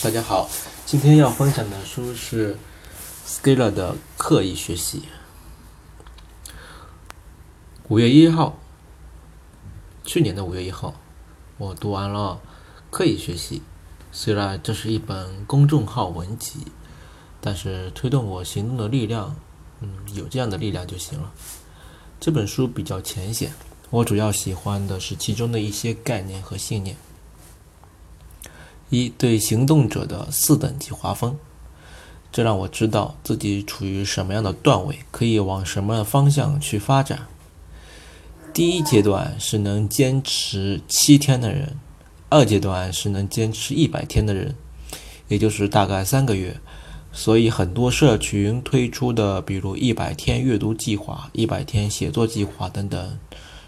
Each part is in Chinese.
大家好，今天要分享的书是 skill 的《刻意学习》。五月一号，去年的五月一号，我读完了《刻意学习》。虽然这是一本公众号文集，但是推动我行动的力量，嗯，有这样的力量就行了。这本书比较浅显，我主要喜欢的是其中的一些概念和信念。一对行动者的四等级划分，这让我知道自己处于什么样的段位，可以往什么方向去发展。第一阶段是能坚持七天的人，二阶段是能坚持一百天的人，也就是大概三个月。所以很多社群推出的，比如一百天阅读计划、一百天写作计划等等，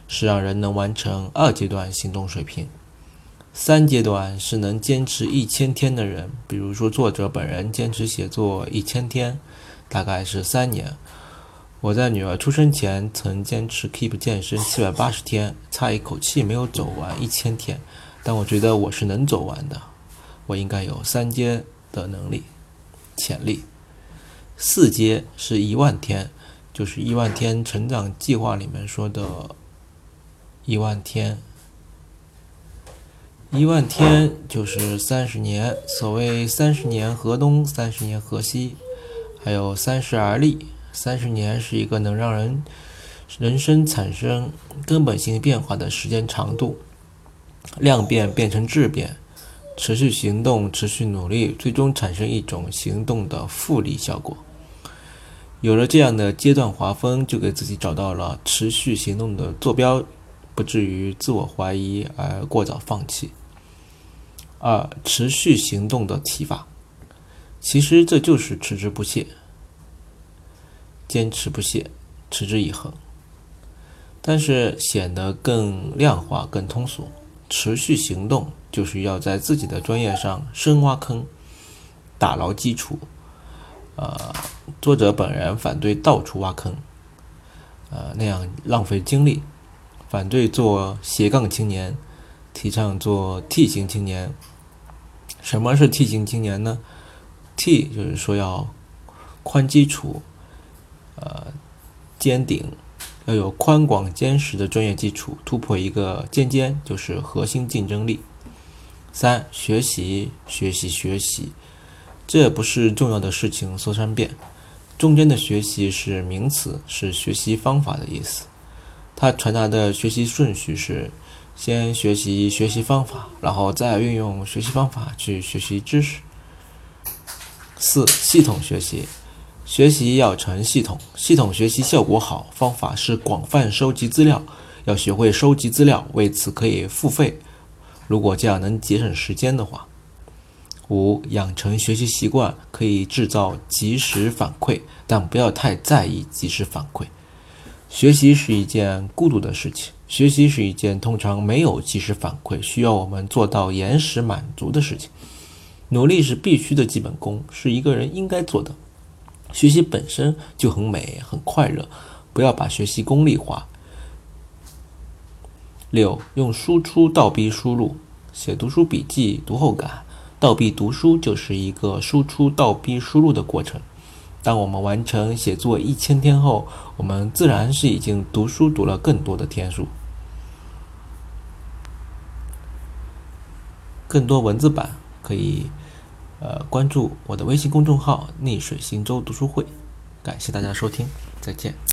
是让人能完成二阶段行动水平。三阶段是能坚持一千天的人，比如说作者本人坚持写作一千天，大概是三年。我在女儿出生前曾坚持 Keep 健身七百八十天，差一口气没有走完一千天，但我觉得我是能走完的，我应该有三阶的能力潜力。四阶是一万天，就是一万天成长计划里面说的一万天。一万天就是三十年，所谓三十年河东，三十年河西，还有三十而立。三十年是一个能让人人生产生根本性变化的时间长度，量变变成质变，持续行动，持续努力，最终产生一种行动的复利效果。有了这样的阶段划分，就给自己找到了持续行动的坐标，不至于自我怀疑而过早放弃。二、持续行动的提法，其实这就是持之不懈、坚持不懈、持之以恒，但是显得更量化、更通俗。持续行动就是要在自己的专业上深挖坑、打牢基础。呃，作者本人反对到处挖坑，呃，那样浪费精力，反对做斜杠青年。提倡做 T 型青年。什么是 T 型青年呢？T 就是说要宽基础，呃，尖顶，要有宽广坚实的专业基础，突破一个尖尖就是核心竞争力。三、学习，学习，学习，这不是重要的事情说三遍。中间的学习是名词，是学习方法的意思。它传达的学习顺序是。先学习学习方法，然后再运用学习方法去学习知识。四、系统学习，学习要成系统，系统学习效果好，方法是广泛收集资料，要学会收集资料，为此可以付费。如果这样能节省时间的话。五、养成学习习惯，可以制造及时反馈，但不要太在意及时反馈。学习是一件孤独的事情。学习是一件通常没有及时反馈、需要我们做到延时满足的事情。努力是必须的基本功，是一个人应该做的。学习本身就很美、很快乐，不要把学习功利化。六，用输出倒逼输入，写读书笔记、读后感，倒逼读书就是一个输出倒逼输入的过程。当我们完成写作一千天后，我们自然是已经读书读了更多的天数。更多文字版可以，呃，关注我的微信公众号“逆水行舟读书会”。感谢大家收听，再见。